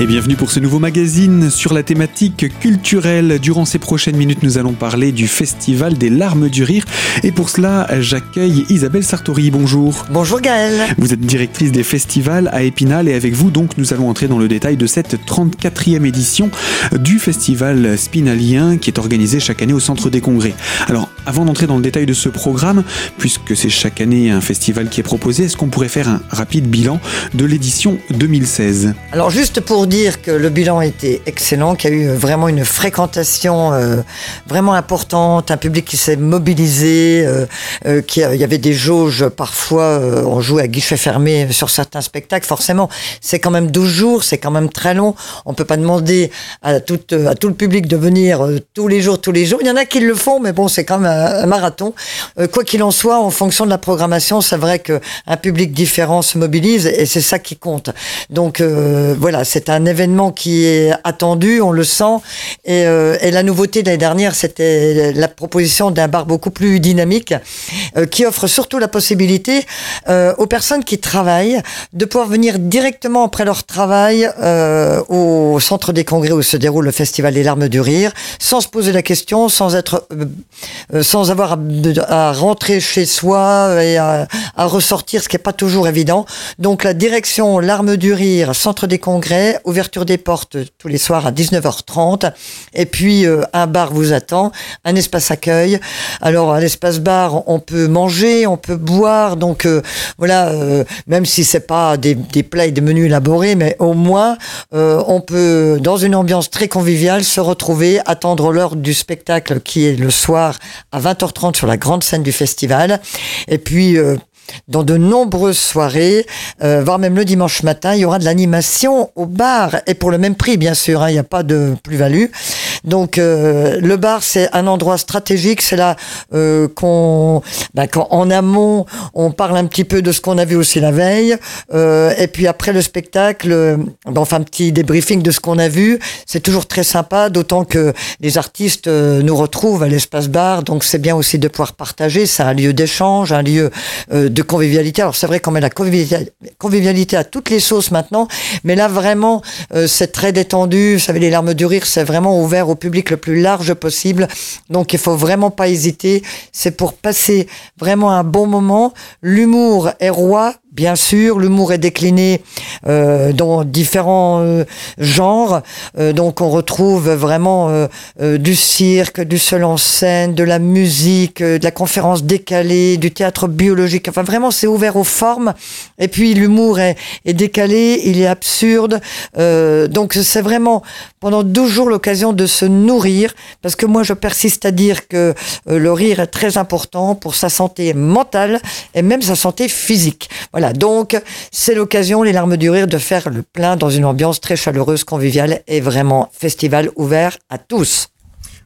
Et bienvenue pour ce nouveau magazine sur la thématique culturelle. Durant ces prochaines minutes, nous allons parler du Festival des larmes du rire. Et pour cela, j'accueille Isabelle Sartori. Bonjour. Bonjour Gaëlle. Vous êtes directrice des festivals à Épinal et avec vous, donc, nous allons entrer dans le détail de cette 34e édition du Festival Spinalien qui est organisé chaque année au Centre des Congrès. Alors, avant d'entrer dans le détail de ce programme, puisque c'est chaque année un festival qui est proposé, est-ce qu'on pourrait faire un rapide bilan de l'édition 2016 Alors, juste pour dire que le bilan était excellent, qu'il y a eu vraiment une fréquentation euh, vraiment importante, un public qui s'est mobilisé, euh, euh, y avait des jauges parfois, on jouait à guichet fermé sur certains spectacles. Forcément, c'est quand même 12 jours, c'est quand même très long. On peut pas demander à tout, à tout le public de venir tous les jours, tous les jours. Il y en a qui le font, mais bon, c'est quand même un, marathon. quoi qu'il en soit, en fonction de la programmation, c'est vrai qu'un public différent se mobilise et c'est ça qui compte. Donc voilà, c'est un événement qui est attendu, on le sent. Et, euh, la nouveauté de l'année dernière, c'était la proposition d'un bar beaucoup plus dynamique, euh, qui offre surtout la possibilité euh, aux personnes qui travaillent de pouvoir venir directement après leur travail au centre des congrès où se déroule le festival des larmes du rire, sans se poser la question, sans être, sans avoir à, rentrer chez soi et à, ressortir, ce qui n'est pas toujours évident. Donc la direction larmes du rire, centre des congrès, ouverture des portes tous les soirs à 19h30. Et puis, euh, un bar vous attend, un espace accueil. Alors, à l'espace bar, on peut manger, on peut boire. Donc, euh, voilà, euh, même si c'est pas des, des, plats et des menus élaborés, mais au moins, on peut, dans une ambiance très conviviale, se retrouver, attendre l'heure du spectacle qui est le soir à 20h30 sur la grande scène du festival. Et puis, dans de nombreuses soirées, euh, voire même le dimanche matin, il y aura de l'animation au bar et pour le même prix bien sûr, hein, il n'y a pas de plus-value. Donc euh, le bar c'est un endroit stratégique, c'est là euh, qu'on, ben, en amont on parle un petit peu de ce qu'on a vu aussi la veille, euh, et puis après le spectacle, ben, enfin un petit débriefing de ce qu'on a vu, c'est toujours très sympa, d'autant que les artistes nous retrouvent à l'espace bar, donc c'est bien aussi de pouvoir partager, c'est un lieu d'échange, un lieu de convivialité. Alors c'est vrai qu'on met la convivialité à toutes les sauces maintenant, mais là vraiment c'est très détendu, vous savez les larmes du rire, c'est vraiment ouvert au public le plus large possible. Donc il faut vraiment pas hésiter. C'est pour passer vraiment un bon moment. L'humour est roi Bien sûr, l'humour est décliné euh, dans différents euh, genres. Euh, donc on retrouve vraiment du cirque, du seul en scène, de la musique, de la conférence décalée, du théâtre biologique. Enfin vraiment, c'est ouvert aux formes. Et puis l'humour est, est, décalé, il est absurde. donc c'est vraiment pendant 12 jours l'occasion de se nourrir. Parce que moi, je persiste à dire que le rire est très important pour sa santé mentale et même sa santé physique. Voilà donc c'est l'occasion, les larmes du rire, de faire le plein dans une ambiance très chaleureuse, conviviale et vraiment festival ouvert à tous.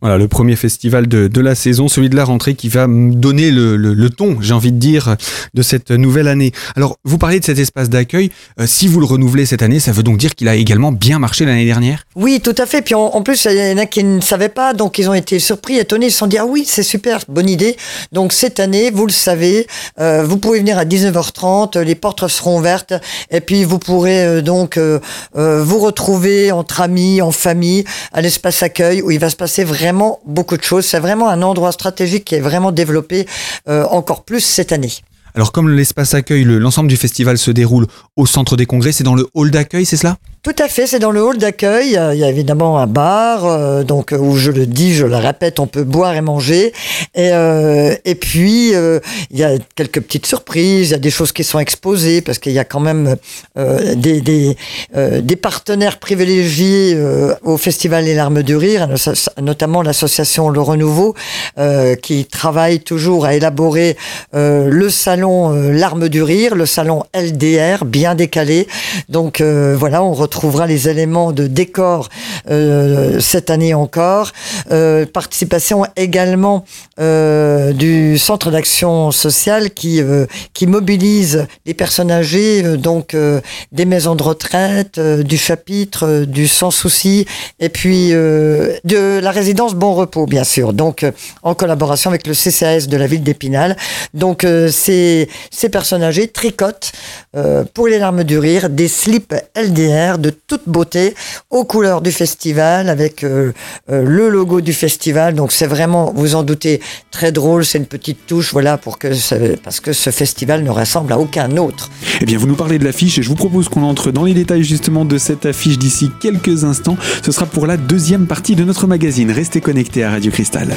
Voilà, le premier festival de, la saison, celui de la rentrée qui va donner le ton, j'ai envie de dire, de cette nouvelle année. Alors, vous parlez de cet espace d'accueil. Euh, si vous le renouvelez cette année, ça veut donc dire qu'il a également bien marché l'année dernière? Oui, tout à fait. Puis en, plus, il y en a qui ne savaient pas, donc ils ont été surpris, étonnés. Ils se sont ah oui, c'est super, bonne idée. Donc cette année, vous le savez, euh, vous pouvez venir à 19h30, les portes seront ouvertes, et puis vous pourrez euh, donc euh, vous retrouver entre amis, en famille, à l'espace accueil, où il va se passer vraiment beaucoup de choses. C'est vraiment un endroit stratégique qui est vraiment développé encore plus cette année. Alors comme l'espace accueil, l'ensemble du festival se déroule au centre des congrès, c'est dans le hall d'accueil, c'est cela? Tout à fait, c'est dans le hall d'accueil. Il y a évidemment un bar, euh, donc où je le dis, je le répète, on peut boire et manger. Et, euh, puis euh, il y a quelques petites surprises, il y a des choses qui sont exposées parce qu'il y a quand même euh, des des, euh, partenaires privilégiés au Festival Les Larmes du Rire, notamment l'association Le Renouveau, qui travaille toujours à élaborer le salon Larmes du Rire, le salon LDR, bien décalé. Donc voilà, on trouvera les éléments de décor euh, cette année encore. Euh, participation également euh, du centre d'action sociale qui qui mobilise les personnes âgées, donc des maisons de retraite, du chapitre, du sans souci, et puis de la résidence Bon Repos, bien sûr. Donc en collaboration avec le CCAS de la ville d'Épinal. Donc ces ces personnes âgées tricotent pour les larmes du rire des slips LDR de toute beauté, aux couleurs du festival, avec euh, euh, le logo du festival. Donc c'est vraiment, vous en doutez, très drôle. C'est une petite touche, voilà, pour que parce que ce festival ne ressemble à aucun autre. Eh bien, vous nous parlez de l'affiche et je vous propose qu'on entre dans les détails justement de cette affiche d'ici quelques instants. Ce sera pour la deuxième partie de notre magazine. Restez connectés à Radio Cristal.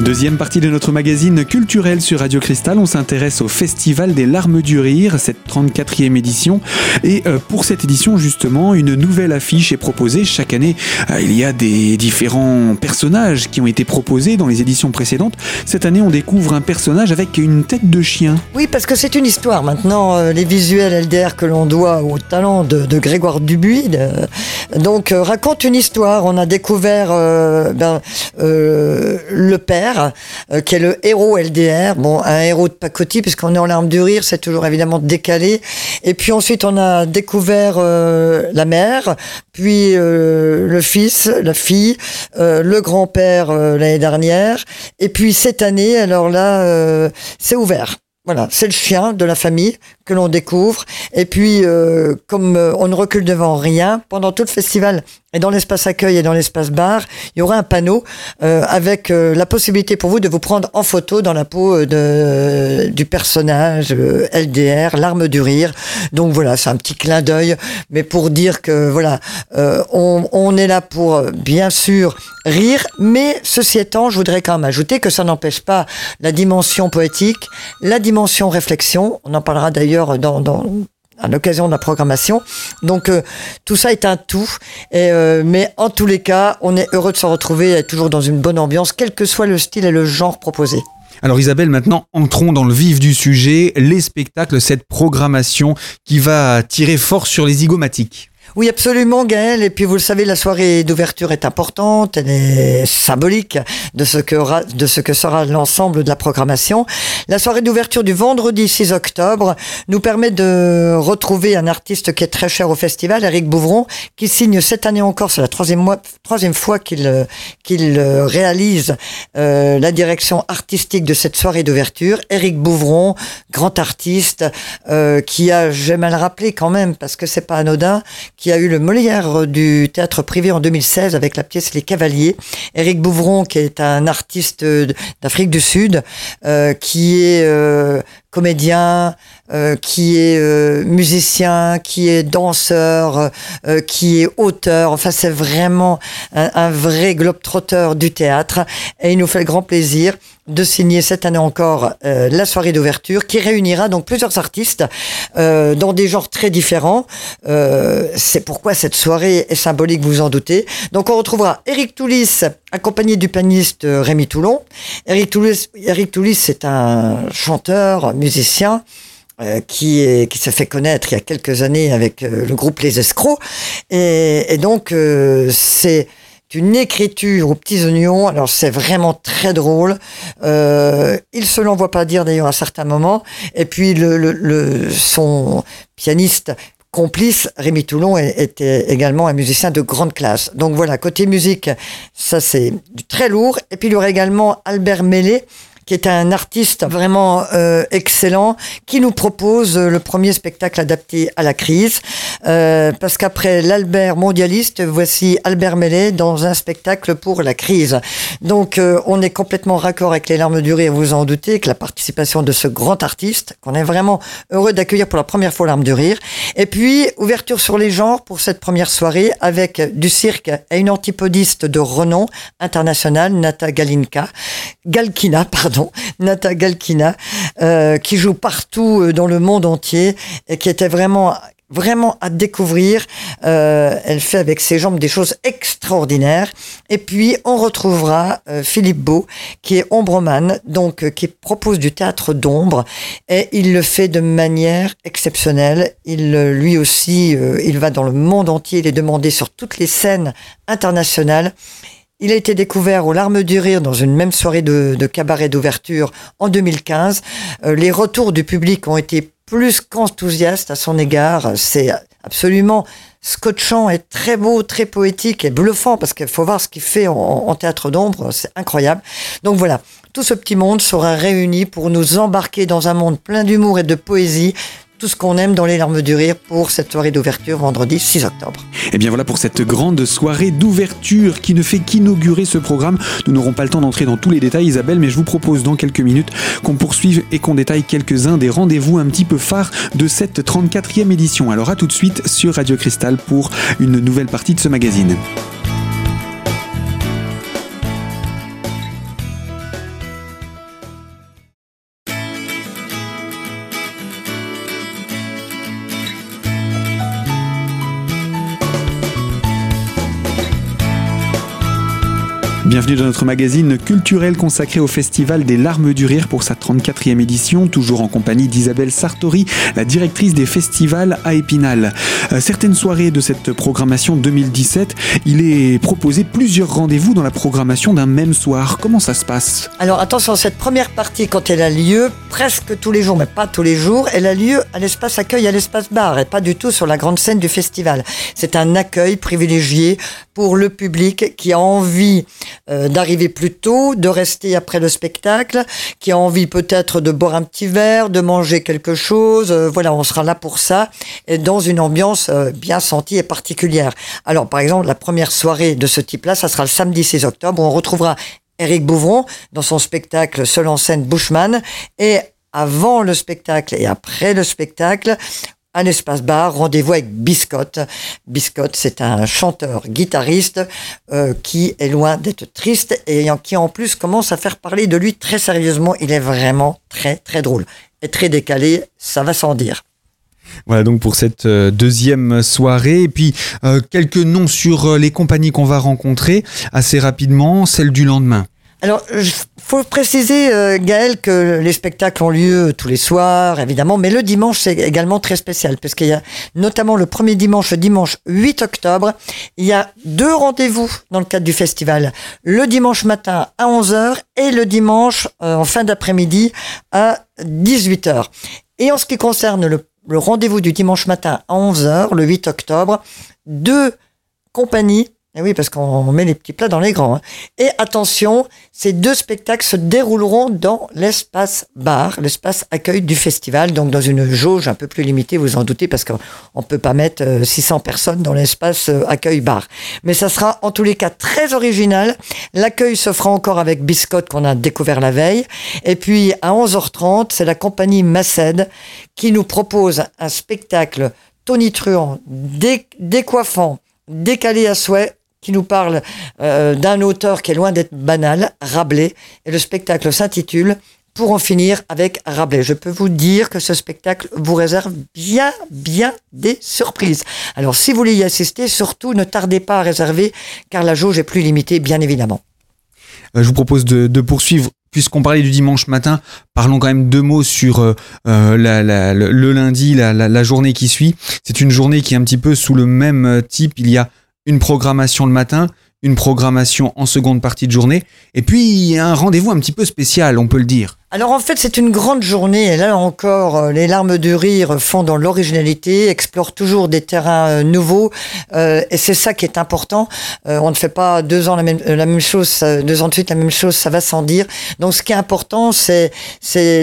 Deuxième partie de notre magazine culturel sur Radio Cristal, on s'intéresse au Festival des larmes du rire, cette 34e édition. Et euh, pour cette édition, justement, une nouvelle affiche est proposée. Chaque année, euh, il y a des différents personnages qui ont été proposés dans les éditions précédentes. Cette année, on découvre un personnage avec une tête de chien. Oui, parce que c'est une histoire. Maintenant, euh, les visuels LDR que l'on doit au talent de, Grégoire Dubuis, donc raconte une histoire. On a découvert ben, le père euh, qui est le héros LDR. Bon, un héros de pacotille, puisqu'on est en larmes du rire, c'est toujours évidemment décalé. Et puis ensuite, on a découvert euh, la mère, puis euh, le fils, la fille, le grand-père l'année dernière. Et puis cette année, alors là, c'est ouvert. Voilà, c'est le chien de la famille que l'on découvre. Et puis, comme on ne recule devant rien, pendant tout le festival, et dans l'espace accueil et dans l'espace bar, il y aura un panneau euh, avec euh, la possibilité pour vous de vous prendre en photo dans la peau euh, de, du personnage LDR, l'arme du rire. Donc voilà, c'est un petit clin d'œil, mais pour dire que voilà, on, on, est là pour bien sûr rire, mais ceci étant, je voudrais quand même ajouter que ça n'empêche pas la dimension poétique, la dimension réflexion. On en parlera d'ailleurs dans, dans à l'occasion de la programmation. Donc euh, tout ça est un tout. Euh, mais en tous les cas, on est heureux de se retrouver toujours dans une bonne ambiance, quel que soit le style et le genre proposé. Alors Isabelle, maintenant entrons dans le vif du sujet, les spectacles, cette programmation qui va tirer fort sur les zygomatiques. Oui, absolument, Gaël. Et puis, vous le savez, la soirée d'ouverture est importante. Elle est symbolique de ce que, sera l'ensemble de la programmation. La soirée d'ouverture du vendredi 6 octobre nous permet de retrouver un artiste qui est très cher au festival, Eric Bouvron, qui signe cette année encore, c'est la troisième, fois qu'il qu'il réalise euh, la direction artistique de cette soirée d'ouverture. Eric Bouvron, grand artiste, euh, qui a, j'aime à le rappeler quand même, parce que c'est pas anodin, a eu le Molière du théâtre privé en 2016 avec la pièce Les Cavaliers. Éric Bouvron, qui est un artiste d'Afrique du Sud, euh, qui est euh, comédien, euh, qui est euh, musicien, qui est danseur, euh, qui est auteur. Enfin, c'est vraiment un, un vrai globe-trotteur du théâtre. Et il nous fait le grand plaisir de signer cette année encore la soirée d'ouverture qui réunira donc plusieurs artistes dans des genres très différents. c'est pourquoi cette soirée est symbolique, vous en doutez. Donc on retrouvera Eric Toulis accompagné du pianiste Rémi Toulon. Eric Toulis, Eric Toulis c'est un chanteur, musicien. Euh, qui, est, qui s'est fait connaître il y a quelques années avec euh, le groupe Les Escrocs. Et, donc, euh, c'est une écriture aux petits oignons. Alors, c'est vraiment très drôle. il se l'envoie pas dire d'ailleurs à certains moments. Et puis, le, le son pianiste complice, Rémi Toulon était également un musicien de grande classe. Donc voilà, côté musique, ça c'est du très lourd. Et puis il y aurait également Albert Mellet, qui est un artiste vraiment euh, excellent, qui nous propose le premier spectacle adapté à la crise. Euh, parce qu'après l'Albert mondialiste, voici Albert Mellet dans un spectacle pour la crise. Donc euh, on est complètement raccord avec les larmes du rire, vous en doutez, que la participation de ce grand artiste, qu'on est vraiment heureux d'accueillir pour la première fois larmes du rire. Et puis, ouverture sur les genres pour cette première soirée avec du cirque et une antipodiste de renom international, Nata Galinka, Galkina, pardon Nata Galkina, euh, qui joue partout euh, dans le monde entier et qui était vraiment vraiment à découvrir. Euh, elle fait avec ses jambes des choses extraordinaires. Et puis on retrouvera Philippe Beau, qui est ombreman, donc qui propose du théâtre d'ombre, et il le fait de manière exceptionnelle. Il lui aussi, il va dans le monde entier, il est demandé sur toutes les scènes internationales. Il a été découvert aux larmes du rire dans une même soirée de, cabaret d'ouverture en 2015. Euh, les retours du public ont été plus qu'enthousiaste à son égard. C'est absolument scotchant et très beau, très poétique et bluffant parce qu'il faut voir ce qu'il fait en, théâtre d'ombre, c'est incroyable. Donc voilà, tout ce petit monde sera réuni pour nous embarquer dans un monde plein d'humour et de poésie tout ce qu'on aime dans les larmes du rire pour cette soirée d'ouverture vendredi 6 octobre. Et eh bien voilà pour cette grande soirée d'ouverture qui ne fait qu'inaugurer ce programme. Nous n'aurons pas le temps d'entrer dans tous les détails Isabelle, mais je vous propose dans quelques minutes qu'on poursuive et qu'on détaille quelques-uns des rendez-vous un petit peu phares de cette 34e édition. Alors à tout de suite sur Radio Cristal pour une nouvelle partie de ce magazine. Bienvenue dans notre magazine culturel consacré au Festival des Larmes du Rire pour sa 34e édition, toujours en compagnie d'Isabelle Sartori, la directrice des festivals à Épinal. Euh, certaines soirées de cette programmation 2017, il est proposé plusieurs rendez-vous dans la programmation d'un même soir. Comment ça se passe? Alors attention, cette première partie, quand elle a lieu, presque tous les jours, mais pas tous les jours, elle a lieu à l'espace accueil, à l'espace bar, et pas du tout sur la grande scène du festival. C'est un accueil privilégié pour le public qui a envie euh, d'arriver plus tôt, de rester après le spectacle, qui a envie peut-être de boire un petit verre, de manger quelque chose. Euh, voilà, on sera là pour ça, dans une ambiance euh, bien sentie et particulière. Alors, par exemple, la première soirée de ce type-là, ça sera le samedi 6 octobre, où on retrouvera Eric Bouvron dans son spectacle seul en scène Bushman, et avant le spectacle et après le spectacle, un espace bar, rendez-vous avec Biscotte. Biscotte, c'est un chanteur, guitariste euh, qui est loin d'être triste et qui en plus commence à faire parler de lui très sérieusement. Il est vraiment très très drôle et très décalé, ça va sans dire. Voilà donc pour cette euh, deuxième soirée. Et puis euh, quelques noms sur les compagnies qu'on va rencontrer assez rapidement, celle du lendemain. Alors, il faut préciser, euh, Gaël, que les spectacles ont lieu tous les soirs, évidemment, mais le dimanche, c'est également très spécial, parce qu'il y a notamment le premier dimanche, dimanche 8 octobre, il y a deux rendez-vous dans le cadre du festival. Le dimanche matin à 11h et le dimanche euh, en fin d'après-midi à 18h. Et en ce qui concerne le, le rendez-vous du dimanche matin à 11h, le 8 octobre, deux compagnies et eh oui, parce qu'on met les petits plats dans les grands. Hein. Et attention, ces deux spectacles se dérouleront dans l'espace bar, l'espace accueil du festival, donc dans une jauge un peu plus limitée, vous en doutez, parce qu'on ne peut pas mettre 600 euh, personnes dans l'espace euh, accueil bar. Mais ça sera en tous les cas très original. L'accueil se fera encore avec Biscotte qu'on a découvert la veille. Et puis à 11h30, c'est la compagnie Massed qui nous propose un spectacle tonitruant, décoiffant, décalé à souhait qui nous parle euh, d'un auteur qui est loin d'être banal, Rabelais, et le spectacle s'intitule Pour en finir avec Rabelais. Je peux vous dire que ce spectacle vous réserve bien, bien des surprises. Alors si vous voulez y assister, surtout ne tardez pas à réserver, car la jauge est plus limitée, bien évidemment. Euh, je vous propose de, poursuivre puisqu'on parlait du dimanche matin, parlons quand même deux mots sur euh, le, lundi, la, la, journée qui suit. C'est une journée qui est un petit peu sous le même type. Il y a une programmation le matin, une programmation en seconde partie de journée, et puis un rendez-vous un petit peu spécial, on peut le dire. Alors en fait, c'est une grande journée, et là encore, euh, les larmes de rire font dans l'originalité, explorent toujours des terrains euh, nouveaux, euh, et c'est ça qui est important. on ne fait pas deux ans la même, la même chose, deux ans de suite la même chose, ça va sans dire. Donc ce qui est important, c'est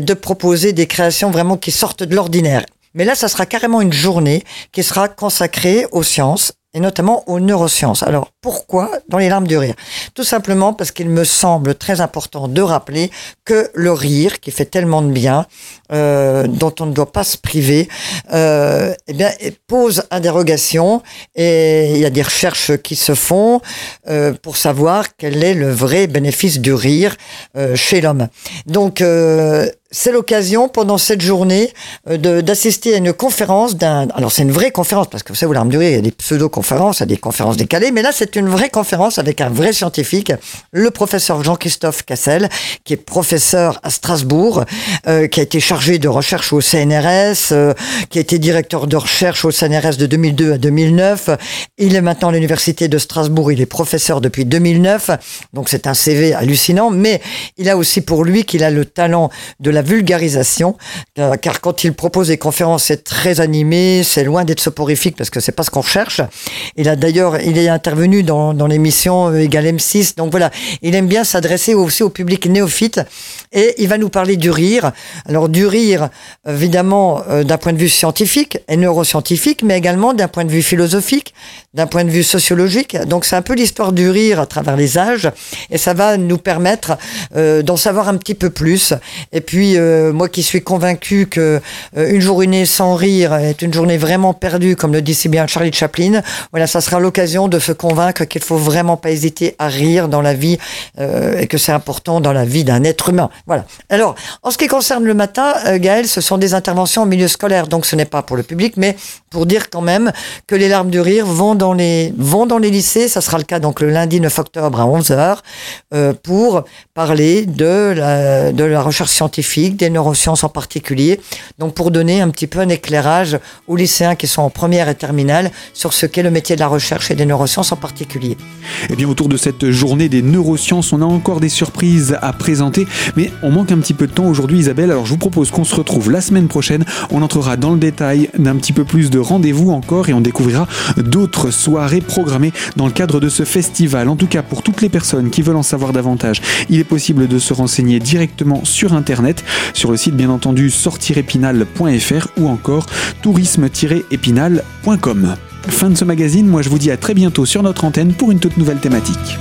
de proposer des créations vraiment qui sortent de l'ordinaire. Mais là, ça sera carrément une journée qui sera consacrée aux sciences, et notamment aux neurosciences. Alors pourquoi dans les larmes du rire Tout simplement parce qu'il me semble très important de rappeler que le rire, qui fait tellement de bien, euh, dont on ne doit pas se priver, euh, eh bien, pose indérogation et il y a des recherches qui se font euh, pour savoir quel est le vrai bénéfice du rire euh, chez l'homme. Donc euh, c'est l'occasion pendant cette journée d'assister à une conférence d'un. Alors c'est une vraie conférence parce que vous savez, vous larmes du rire, il y a des pseudo-conférences, il y a des conférences décalées, mais là c'est une vraie conférence avec un vrai scientifique le professeur Jean-Christophe Cassel, qui est professeur à Strasbourg, euh, qui a été chargé de recherche au CNRS, euh, qui a été directeur de recherche au CNRS de 2002 à 2009. Il est maintenant à l'université de Strasbourg, il est professeur depuis 2009, donc c'est un CV hallucinant, mais il a aussi pour lui qu'il a le talent de la vulgarisation, euh, car quand il propose des conférences, c'est très animé, c'est loin d'être soporifique parce que c'est pas ce qu'on cherche. Il a d'ailleurs, il est intervenu dans, l'émission Égal M6, donc voilà, il aime bien s'adresser aussi au public néophyte et il va nous parler du rire. Alors du rire, évidemment, euh, d'un point de vue scientifique et neuroscientifique, mais également d'un point de vue philosophique, d'un point de vue sociologique. Donc c'est un peu l'histoire du rire à travers les âges et ça va nous permettre euh, d'en savoir un petit peu plus. Et puis euh, moi qui suis convaincu que une journée sans rire est une journée vraiment perdue, comme le dit si bien Charlie Chaplin, voilà, ça sera l'occasion de se convaincre qu'il faut vraiment pas hésiter à rire dans la vie et que c'est important dans la vie d'un être humain. Voilà. Alors, en ce qui concerne le matin, euh, Gaël, ce sont des interventions en milieu scolaire, donc ce n'est pas pour le public, mais pour dire quand même que les larmes du rire vont dans les, vont dans les lycées. Ça sera le cas donc le lundi 9 octobre à 11h euh, pour parler de la recherche scientifique, des neurosciences en particulier. Donc pour donner un petit peu un éclairage aux lycéens qui sont en première et terminale sur ce qu'est le métier de la recherche et des neurosciences en particulier. Eh bien, autour de cette journée des neurosciences, on a encore des surprises à présenter, mais on manque un petit peu de temps aujourd'hui, Isabelle. Alors je vous propose qu'on se retrouve la semaine prochaine. On entrera dans le détail d'un petit peu plus de rendez-vous encore et on découvrira d'autres soirées programmées dans le cadre de ce festival. En tout cas, pour toutes les personnes qui veulent en savoir davantage, il est possible de se renseigner directement sur Internet, sur le site bien entendu sortirépinal.fr ou encore tourisme-épinal.com. Fin de ce magazine, moi je vous dis à très bientôt sur notre antenne pour une toute nouvelle thématique.